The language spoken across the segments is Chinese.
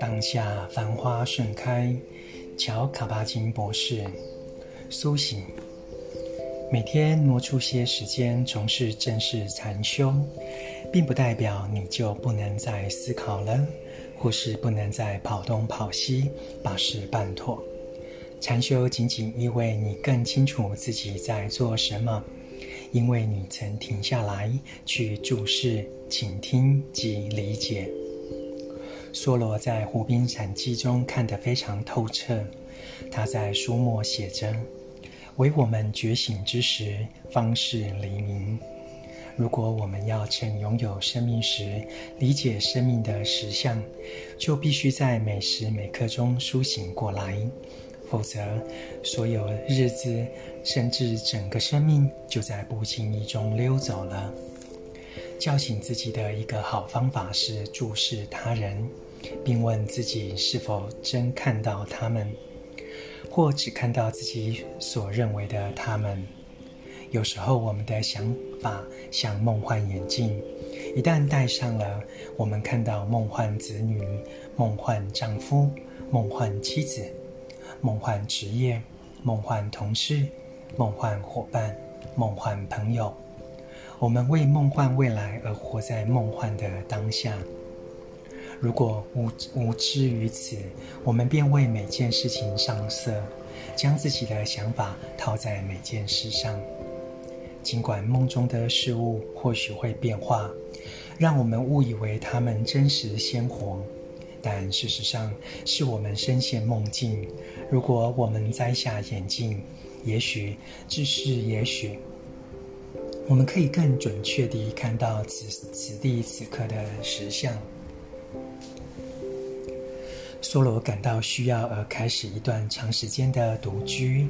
当下繁花盛开，乔卡巴金博士。苏醒，每天挪出些时间从事正式禅修，并不代表你就不能再思考了，或是不能再跑东跑西，把事办妥。禅修仅仅意味你更清楚自己在做什么，因为你曾停下来去注视、倾听及理解。梭罗在《湖滨禅记》中看得非常透彻。他在书末写着：“唯我们觉醒之时，方是黎明。如果我们要趁拥有生命时理解生命的实相，就必须在每时每刻中苏醒过来，否则，所有日子甚至整个生命就在不经意中溜走了。叫醒自己的一个好方法是注视他人。”并问自己是否真看到他们，或只看到自己所认为的他们。有时候，我们的想法像梦幻眼镜，一旦戴上了，我们看到梦幻子女、梦幻丈夫、梦幻妻子、梦幻职业、梦幻同事、梦幻伙伴、梦幻朋友。我们为梦幻未来而活在梦幻的当下。如果无无知于此，我们便为每件事情上色，将自己的想法套在每件事上。尽管梦中的事物或许会变化，让我们误以为它们真实鲜活，但事实上是我们深陷梦境。如果我们摘下眼镜，也许只是也许，我们可以更准确地看到此此地此刻的实相。梭罗感到需要而开始一段长时间的独居。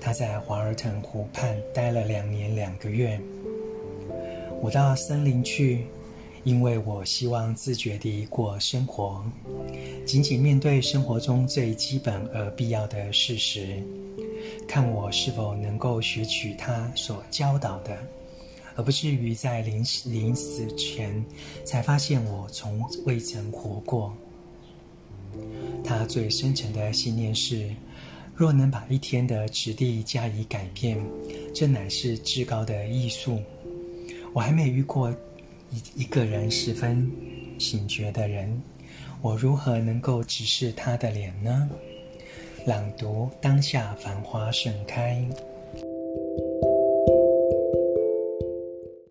他在华尔滕湖畔待了两年两个月。我到森林去，因为我希望自觉地过生活，仅仅面对生活中最基本而必要的事实，看我是否能够学取他所教导的，而不至于在临临死前才发现我从未曾活过。他最深沉的信念是：若能把一天的质地加以改变，这乃是至高的艺术。我还没遇过一个人十分醒觉的人，我如何能够直视他的脸呢？朗读：当下繁花盛开。